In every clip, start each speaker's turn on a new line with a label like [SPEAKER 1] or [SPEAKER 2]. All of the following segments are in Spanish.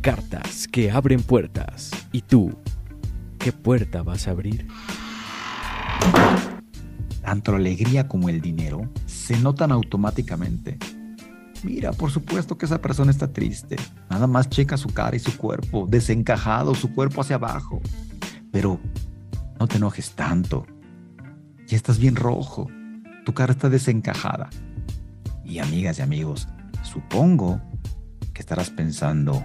[SPEAKER 1] Cartas que abren puertas. ¿Y tú, qué puerta vas a abrir?
[SPEAKER 2] Tanto la alegría como el dinero se notan automáticamente. Mira, por supuesto que esa persona está triste. Nada más checa su cara y su cuerpo, desencajado, su cuerpo hacia abajo. Pero no te enojes tanto. Ya estás bien rojo. Tu cara está desencajada. Y amigas y amigos, supongo que estarás pensando,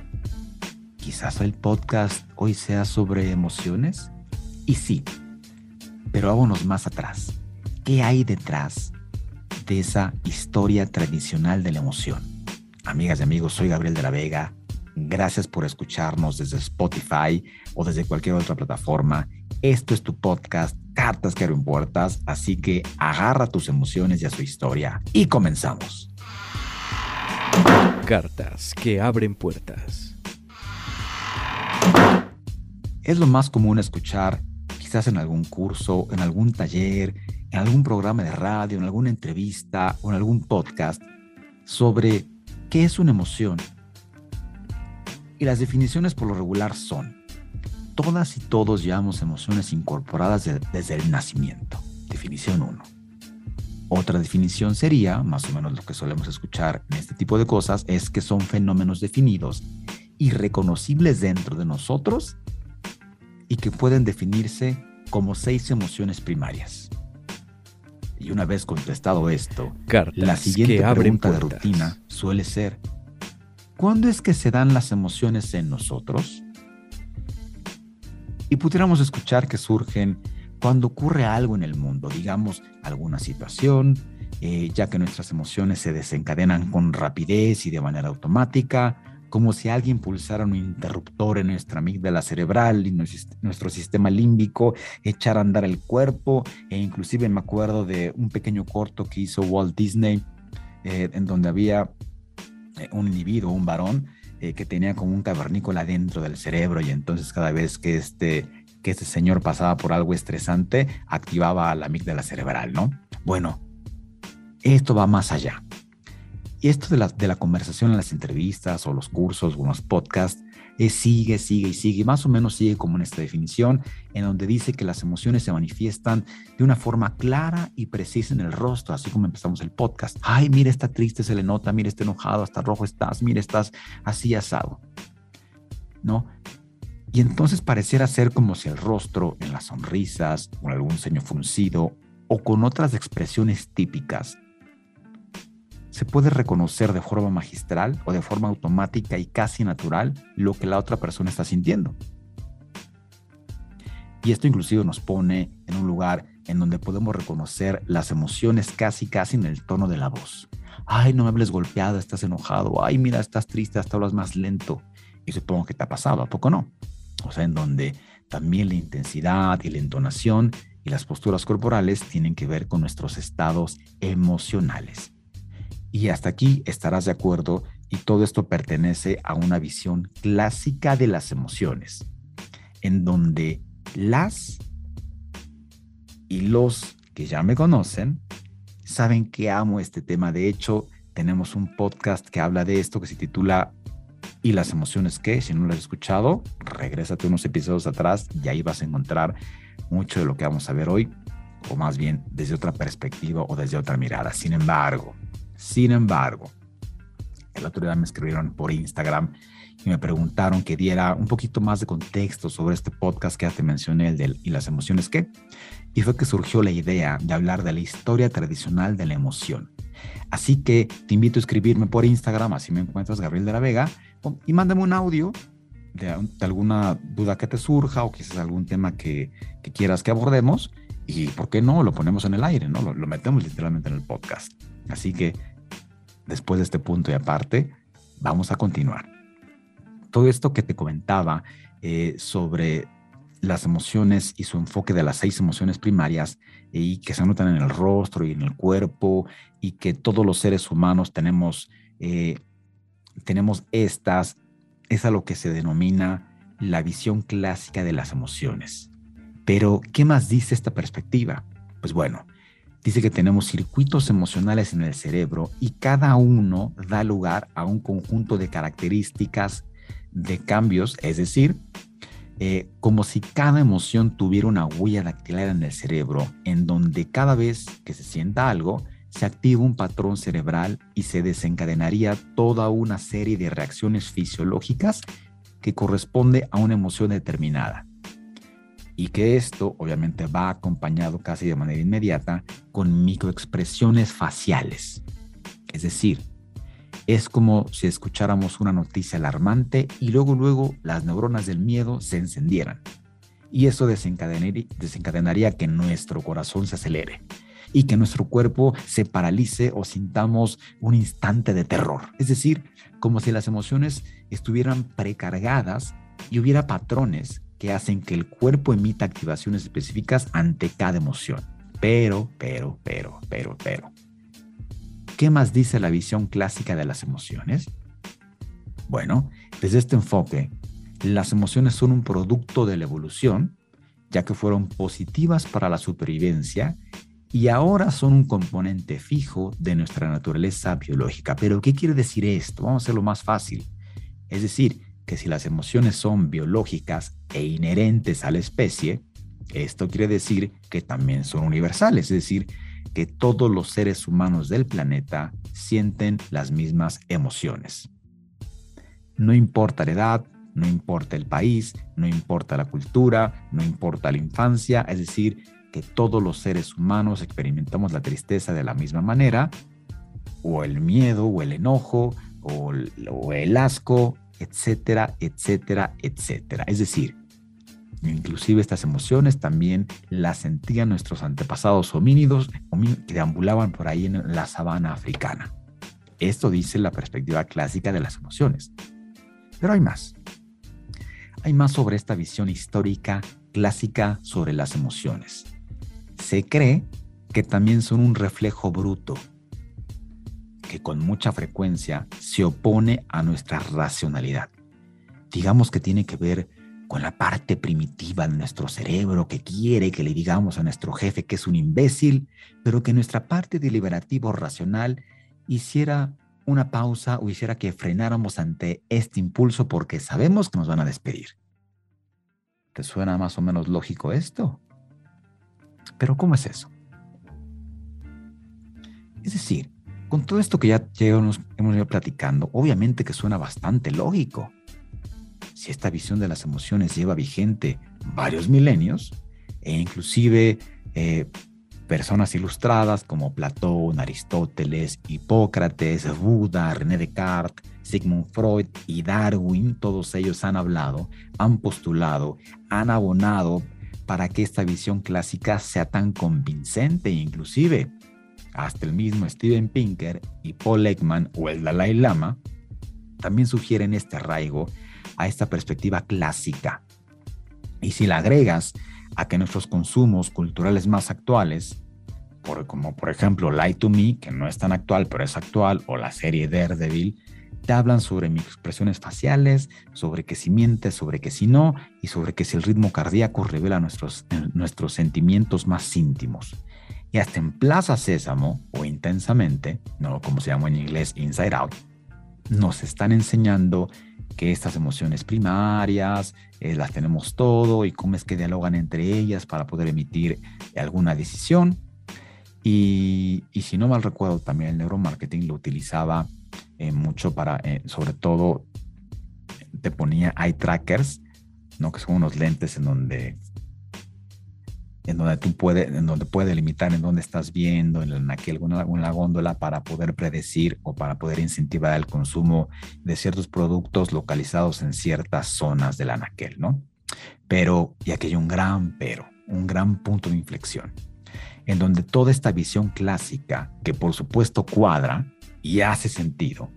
[SPEAKER 2] quizás el podcast hoy sea sobre emociones. Y sí, pero vámonos más atrás. ¿Qué hay detrás de esa historia tradicional de la emoción? Amigas y amigos, soy Gabriel de la Vega. Gracias por escucharnos desde Spotify o desde cualquier otra plataforma. Esto es tu podcast, Cartas que abren puertas, así que agarra tus emociones y a su historia. Y comenzamos.
[SPEAKER 1] Cartas que abren puertas.
[SPEAKER 2] Es lo más común escuchar, quizás en algún curso, en algún taller, en algún programa de radio, en alguna entrevista o en algún podcast, sobre qué es una emoción. Y las definiciones por lo regular son, todas y todos llevamos emociones incorporadas desde el nacimiento. Definición 1. Otra definición sería, más o menos lo que solemos escuchar en este tipo de cosas, es que son fenómenos definidos y reconocibles dentro de nosotros y que pueden definirse como seis emociones primarias. Y una vez contestado esto, la siguiente pregunta de rutina suele ser, ¿cuándo es que se dan las emociones en nosotros? Y pudiéramos escuchar que surgen cuando ocurre algo en el mundo, digamos alguna situación, eh, ya que nuestras emociones se desencadenan con rapidez y de manera automática, como si alguien pulsara un interruptor en nuestra amígdala cerebral y nuestro sistema límbico echara a andar el cuerpo, e inclusive me acuerdo de un pequeño corto que hizo Walt Disney, eh, en donde había eh, un individuo, un varón, que tenía como un cavernícola dentro del cerebro y entonces cada vez que este que este señor pasaba por algo estresante, activaba la amígdala cerebral, ¿no? Bueno, esto va más allá. Y esto de la, de la conversación en las entrevistas o los cursos o los podcasts es sigue, sigue y sigue, más o menos sigue como en esta definición, en donde dice que las emociones se manifiestan de una forma clara y precisa en el rostro, así como empezamos el podcast. Ay, mira, está triste, se le nota, mira, está enojado, hasta rojo estás, mira, estás así asado. ¿No? Y entonces pareciera ser como si el rostro, en las sonrisas, con algún ceño fruncido o con otras expresiones típicas, se puede reconocer de forma magistral o de forma automática y casi natural lo que la otra persona está sintiendo. Y esto inclusive nos pone en un lugar en donde podemos reconocer las emociones casi casi en el tono de la voz. Ay, no me hables golpeado, estás enojado. Ay, mira, estás triste, hasta hablas más lento. Y supongo que te ha pasado, ¿a poco no? o sea, en donde también la intensidad y la entonación y las posturas corporales tienen que ver con nuestros estados emocionales. Y hasta aquí estarás de acuerdo y todo esto pertenece a una visión clásica de las emociones, en donde las y los que ya me conocen saben que amo este tema. De hecho, tenemos un podcast que habla de esto que se titula y las emociones que, si no lo has escuchado, regrésate unos episodios atrás y ahí vas a encontrar mucho de lo que vamos a ver hoy, o más bien desde otra perspectiva o desde otra mirada. Sin embargo, sin embargo, el otro día me escribieron por Instagram y me preguntaron que diera un poquito más de contexto sobre este podcast que ya te mencioné, el de y las emociones qué. Y fue que surgió la idea de hablar de la historia tradicional de la emoción. Así que te invito a escribirme por Instagram, así me encuentras Gabriel de la Vega, y mándame un audio de, alguna duda que te surja o quizás algún tema que, quieras que abordemos y, ¿por qué no? Lo ponemos en el aire, ¿no? Lo, lo, metemos literalmente en el podcast. Así que después de este punto y aparte, vamos a continuar. todo esto que te comentaba eh, sobre las emociones y su enfoque de las seis emociones primarias y que se notan en el rostro y en el cuerpo y que todos los seres humanos tenemos, eh, tenemos estas, es a lo que se denomina la visión clásica de las emociones. Pero, ¿qué más dice esta perspectiva? Pues bueno, dice que tenemos circuitos emocionales en el cerebro y cada uno da lugar a un conjunto de características de cambios, es decir, eh, como si cada emoción tuviera una huella dactilar en el cerebro, en donde cada vez que se sienta algo, se activa un patrón cerebral y se desencadenaría toda una serie de reacciones fisiológicas que corresponde a una emoción determinada. Y que esto obviamente va acompañado casi de manera inmediata con microexpresiones faciales. Es decir, es como si escucháramos una noticia alarmante y luego luego las neuronas del miedo se encendieran. Y eso desencadenaría, desencadenaría que nuestro corazón se acelere y que nuestro cuerpo se paralice o sintamos un instante de terror. Es decir, como si las emociones estuvieran precargadas y hubiera patrones que hacen que el cuerpo emita activaciones específicas ante cada emoción. Pero, pero, pero, pero, pero. ¿Qué más dice la visión clásica de las emociones? Bueno, desde este enfoque, las emociones son un producto de la evolución, ya que fueron positivas para la supervivencia y ahora son un componente fijo de nuestra naturaleza biológica. Pero, ¿qué quiere decir esto? Vamos a hacerlo más fácil. Es decir, que si las emociones son biológicas e inherentes a la especie, esto quiere decir que también son universales, es decir, que todos los seres humanos del planeta sienten las mismas emociones. No importa la edad, no importa el país, no importa la cultura, no importa la infancia, es decir, que todos los seres humanos experimentamos la tristeza de la misma manera, o el miedo, o el enojo, o el, asco, etcétera, etcétera, etcétera. Es decir, Inclusive estas emociones también las sentían nuestros antepasados homínidos que deambulaban por ahí en la sabana africana. Esto dice la perspectiva clásica de las emociones. Pero hay más. Hay más sobre esta visión histórica clásica sobre las emociones. Se cree que también son un reflejo bruto, que con mucha frecuencia se opone a nuestra racionalidad. Digamos que tiene que ver con la parte primitiva de nuestro cerebro que quiere que le digamos a nuestro jefe que es un imbécil, pero que nuestra parte deliberativo racional hiciera una pausa o hiciera que frenáramos ante este impulso porque sabemos que nos van a despedir. ¿Te suena más o menos lógico esto? Pero ¿cómo es eso? Es decir, con todo esto que ya, hemos ido platicando, obviamente que suena bastante lógico. Si esta visión de las emociones lleva vigente varios milenios, e inclusive eh, personas ilustradas como Platón, Aristóteles, Hipócrates, Buda, René Descartes, Sigmund Freud y Darwin, todos ellos han hablado, han postulado, han abonado para que esta visión clásica sea tan convincente e inclusive hasta el mismo Steven Pinker y Paul Ekman o el Dalai Lama también sugieren este arraigo a esta perspectiva clásica. Y si la agregas a que nuestros consumos culturales más actuales, por, como por ejemplo Light to Me, que no es tan actual, pero es actual, o la serie Daredevil, te hablan sobre expresiones faciales, sobre que si mientes, sobre que si no, y sobre que si el ritmo cardíaco revela nuestros, nuestros sentimientos más íntimos. Y hasta en Plaza Sésamo, o intensamente, no como se llama en inglés Inside Out, nos están enseñando que estas emociones primarias eh, las tenemos todo y cómo es que dialogan entre ellas para poder emitir alguna decisión. Y, si no mal recuerdo, también el neuromarketing lo utilizaba eh, mucho para, eh, sobre todo, te ponía eye trackers, ¿no? que son unos lentes en donde en donde tú puedes, en donde puede limitar en dónde estás viendo, en aquel, alguna góndola para poder predecir o para poder incentivar el consumo de ciertos productos localizados en ciertas zonas del anaquel, ¿no? Pero, y aquí hay un gran pero, un gran punto de inflexión, en donde toda esta visión clásica, que por supuesto cuadra y hace sentido,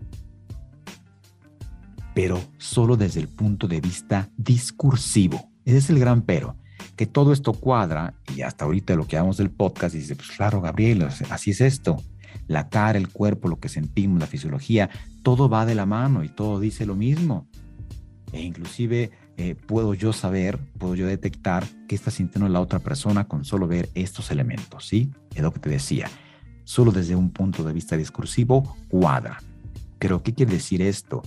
[SPEAKER 2] pero solo desde el punto de vista discursivo. Ese es el gran pero, que todo esto cuadra y hasta ahorita lo que hablamos del podcast dice, pues claro, Gabriel, así es esto. La cara, el cuerpo, lo que sentimos, la fisiología, todo va de la mano y todo dice lo mismo. E inclusive eh, puedo yo saber, puedo yo detectar qué está sintiendo la otra persona con solo ver estos elementos, ¿sí? Es lo que te decía. Solo desde un punto de vista discursivo cuadra. Pero ¿qué quiere decir esto?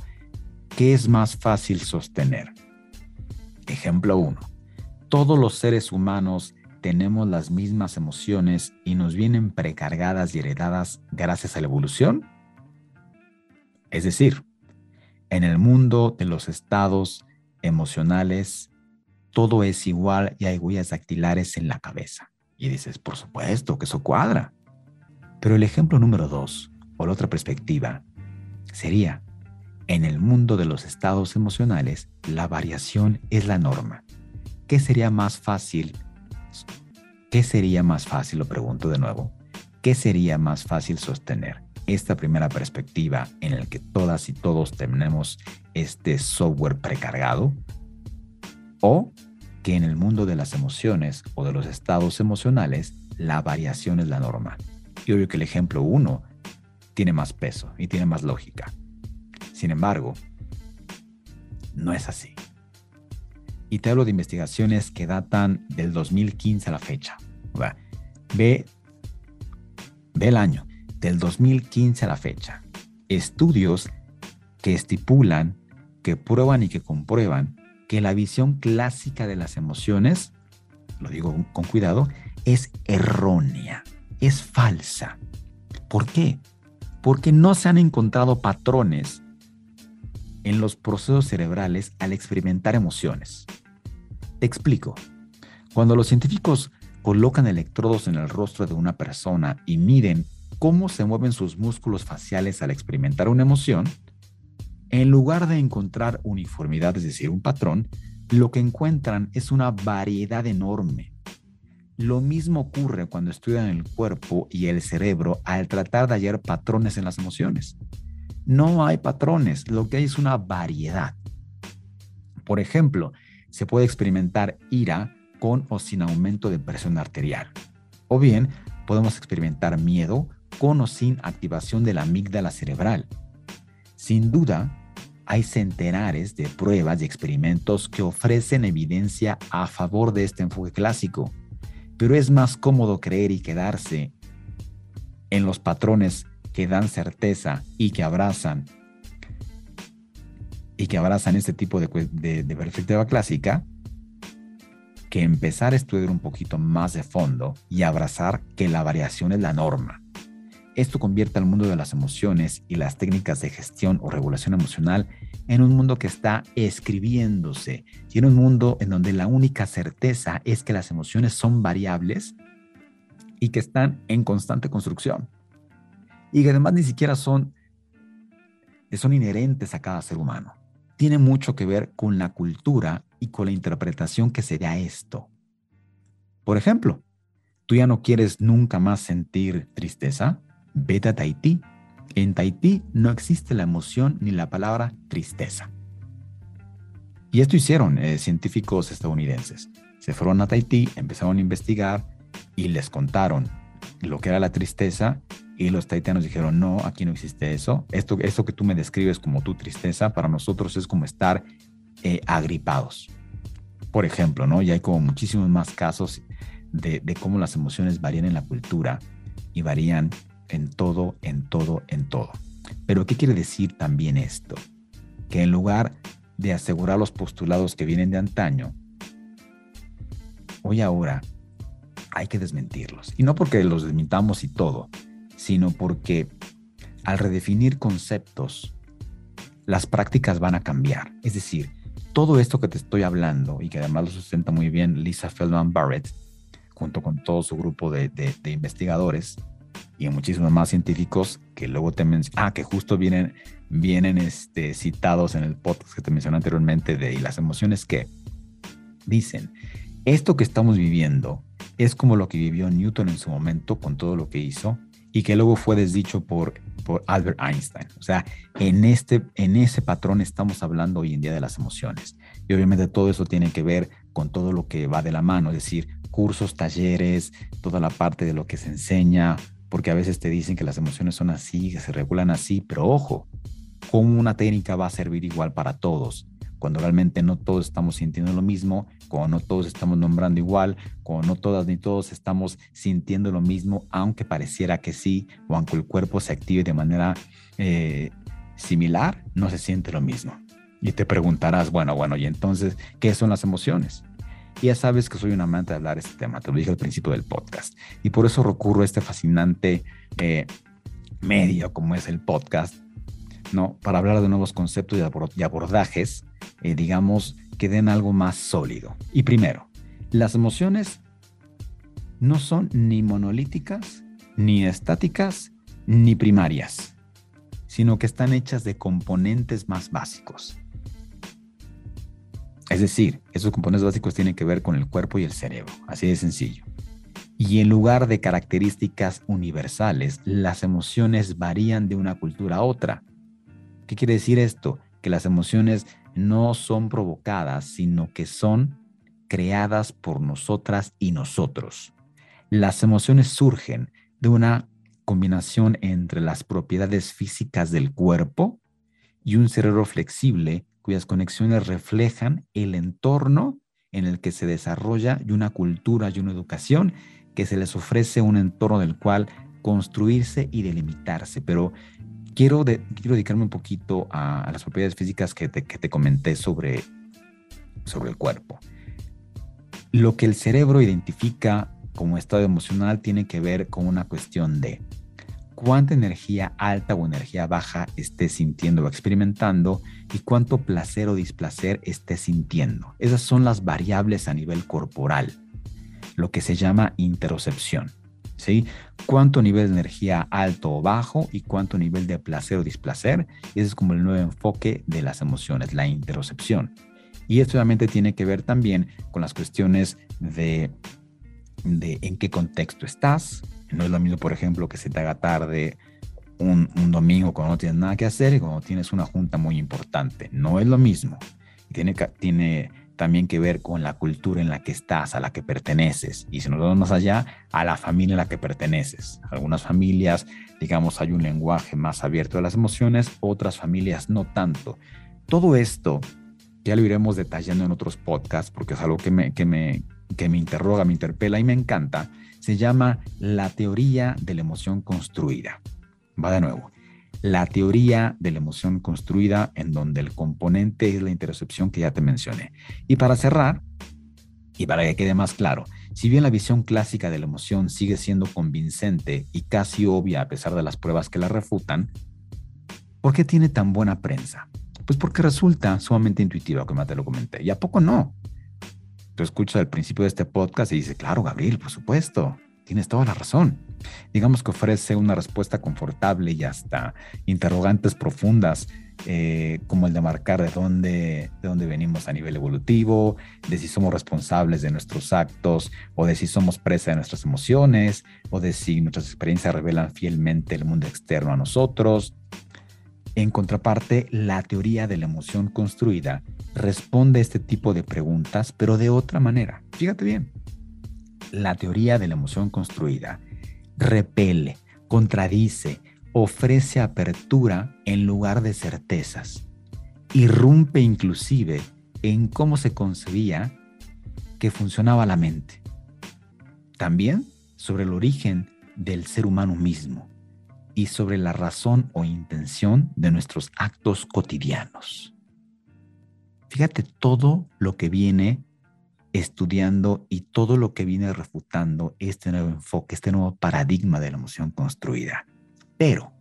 [SPEAKER 2] ¿Qué es más fácil sostener? Ejemplo 1. Todos los seres humanos tenemos las mismas emociones y nos vienen precargadas y heredadas gracias a la evolución. Es decir, en el mundo de los estados emocionales, todo es igual y hay huellas dactilares en la cabeza. Y dices, por supuesto que eso cuadra. Pero el ejemplo número dos, o la otra perspectiva, sería, en el mundo de los estados emocionales, la variación es la norma. ¿Qué sería más fácil? ¿Qué sería más fácil? Lo pregunto de nuevo. ¿Qué sería más fácil sostener? esta primera perspectiva en el que todas y todos tenemos este software precargado o que en el mundo de las emociones o de los estados emocionales la variación es la norma. Y obvio que el ejemplo 1 tiene más peso y tiene más lógica. Sin embargo, no es así. Y te hablo de investigaciones que datan del 2015 a la fecha. Ve, ve el año del 2015 a la fecha, estudios que estipulan, que prueban y que comprueban que la visión clásica de las emociones, lo digo con cuidado, es errónea, es falsa. ¿Por qué? Porque no se han encontrado patrones en los procesos cerebrales al experimentar emociones. Te explico. Cuando los científicos colocan electrodos en el rostro de una persona y miden cómo se mueven sus músculos faciales al experimentar una emoción, en lugar de encontrar uniformidad, es decir, un patrón, lo que encuentran es una variedad enorme. Lo mismo ocurre cuando estudian el cuerpo y el cerebro al tratar de hallar patrones en las emociones. No hay patrones, lo que hay es una variedad. Por ejemplo, se puede experimentar ira con o sin aumento de presión arterial. O bien, podemos experimentar miedo con o sin activación de la amígdala cerebral. Sin duda, hay centenares de pruebas y experimentos que ofrecen evidencia a favor de este enfoque clásico, pero es más cómodo creer y quedarse en los patrones que dan certeza y que abrazan y que abrazan este tipo de, de perspectiva clásica que empezar a estudiar un poquito más de fondo y abrazar que la variación es la norma. Esto convierte al mundo de las emociones y las técnicas de gestión o regulación emocional en un mundo que está escribiéndose y en un mundo en donde la única certeza es que las emociones son variables y que están en constante construcción. Y que además ni siquiera son, son inherentes a cada ser humano. Tiene mucho que ver con la cultura y con la interpretación que se da a esto. Por ejemplo, tú ya no quieres nunca más sentir tristeza, Vete a Tahití. En Tahití no existe la emoción ni la palabra tristeza. Y esto hicieron eh, científicos estadounidenses. Se fueron a Tahití, empezaron a investigar y les contaron lo que era la tristeza y los tahitianos dijeron, no, aquí no existe eso. Esto, esto que tú me describes como tu tristeza, para nosotros es como estar eh, agripados. Por ejemplo, ¿no? Y hay como muchísimos más casos de, de cómo las emociones varían en la cultura y varían en todo, en todo, en todo. Pero ¿qué quiere decir también esto? Que en lugar de asegurar los postulados que vienen de antaño, hoy ahora hay que desmentirlos. Y no porque los desmintamos y todo, sino porque al redefinir conceptos, las prácticas van a cambiar. Es decir, todo esto que te estoy hablando y que además lo sustenta muy bien Lisa Feldman Barrett, junto con todo su grupo de, de investigadores, y muchísimos más científicos que luego te mencionan, ah, que justo vienen, vienen este, citados en el podcast que te mencioné anteriormente de y las emociones que dicen, esto que estamos viviendo es como lo que vivió Newton en su momento con todo lo que hizo y que luego fue desdicho por, por Albert Einstein. O sea, en, este, en ese patrón estamos hablando hoy en día de las emociones. Y obviamente todo eso tiene que ver con todo lo que va de la mano, es decir, cursos, talleres, toda la parte de lo que se enseña, porque a veces te dicen que las emociones son así, que se regulan así, pero ojo, ¿cómo una técnica va a servir igual para todos? Cuando realmente no todos estamos sintiendo lo mismo, cuando no todos estamos nombrando igual, cuando no todas ni todos estamos sintiendo lo mismo, aunque pareciera que sí, o aunque el cuerpo se active de manera eh, similar, no se siente lo mismo. Y te preguntarás, bueno, bueno, ¿y entonces qué son las emociones? ya sabes que soy un amante de hablar este tema, te lo dije al principio del podcast. Y por eso recurro a este fascinante eh, medio como es el podcast, ¿no? Para hablar de nuevos conceptos y abordajes, eh, digamos, que den algo más sólido. Y primero, las emociones no son ni monolíticas, ni estáticas, ni primarias, sino que están hechas de componentes más básicos. Es decir, esos componentes básicos tienen que ver con el cuerpo y el cerebro, así de sencillo. Y en lugar de características universales, las emociones varían de una cultura a otra. ¿Qué quiere decir esto? Que las emociones no son provocadas, sino que son creadas por nosotras y nosotros. Las emociones surgen de una combinación entre las propiedades físicas del cuerpo y un cerebro flexible cuyas conexiones reflejan el entorno en el que se desarrolla y una cultura y una educación que se les ofrece un entorno del cual construirse y delimitarse. Pero quiero, dedicarme un poquito a, las propiedades físicas que te, que te comenté sobre, sobre el cuerpo. Lo que el cerebro identifica como estado emocional tiene que ver con una cuestión de cuánta energía alta o energía baja estés sintiendo o experimentando y cuánto placer o displacer estés sintiendo. Esas son las variables a nivel corporal, lo que se llama interocepción. ¿Sí? Cuánto nivel de energía alto o bajo y cuánto nivel de placer o displacer. Ese es como el nuevo enfoque de las emociones, la interocepción. Y esto obviamente tiene que ver también con las cuestiones de, de en qué contexto estás, no es lo mismo, por ejemplo, que se te haga tarde un, domingo cuando no tienes nada que hacer y cuando tienes una junta muy importante. No es lo mismo. Tiene, tiene también que ver con la cultura en la que estás, a la que perteneces. Y si nos vamos más allá, a la familia a la que perteneces. Algunas familias, digamos, hay un lenguaje más abierto de las emociones, otras familias no tanto. Todo esto ya lo iremos detallando en otros podcasts porque es algo que me, que me, que me interroga, me interpela y me encanta se llama la teoría de la emoción construida. Va de nuevo. La teoría de la emoción construida en donde el componente es la intercepción que ya te mencioné. Y para cerrar, y para que quede más claro, si bien la visión clásica de la emoción sigue siendo convincente y casi obvia a pesar de las pruebas que la refutan, ¿por qué tiene tan buena prensa? Pues porque resulta sumamente intuitiva, como te lo comenté. ¿Y a poco no? tú escuchas al principio de este podcast y dices, claro, Gabriel, por supuesto, tienes toda la razón. Digamos que ofrece una respuesta confortable y hasta interrogantes profundas, eh, como el de marcar de dónde, de dónde venimos a nivel evolutivo, de si somos responsables de nuestros actos, o de si somos presa de nuestras emociones, o de si nuestras experiencias revelan fielmente el mundo externo a nosotros. En contraparte, la teoría de la emoción construida responde a este tipo de preguntas, pero de otra manera. Fíjate bien, la teoría de la emoción construida repele, contradice, ofrece apertura en lugar de certezas, irrumpe inclusive en cómo se concebía que funcionaba la mente. También sobre el origen del ser humano mismo y sobre la razón o intención de nuestros actos cotidianos. Fíjate todo lo que viene estudiando y todo lo que viene refutando este nuevo enfoque, este nuevo paradigma de la emoción construida. Pero,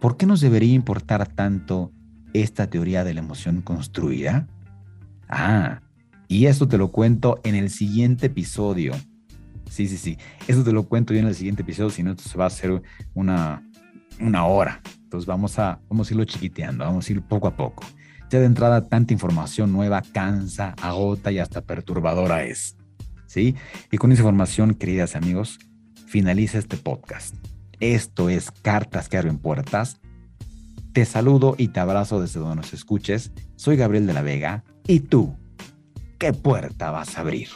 [SPEAKER 2] ¿por qué nos debería importar tanto esta teoría de la emoción construida? Ah, y esto te lo cuento en el siguiente episodio. Sí, sí, sí. Eso te lo cuento yo en el siguiente episodio, si no, esto se va a hacer una, una hora. Entonces vamos a, vamos a irlo chiquiteando, vamos a ir poco a poco. De entrada tanta información nueva cansa, agota y hasta perturbadora es. ¿Sí? Y con esa información, queridas amigos, finaliza este podcast. Esto es Cartas que abren puertas. Te saludo y te abrazo desde donde nos escuches. Soy Gabriel de la Vega. ¿Y tú? ¿Qué puerta vas a abrir?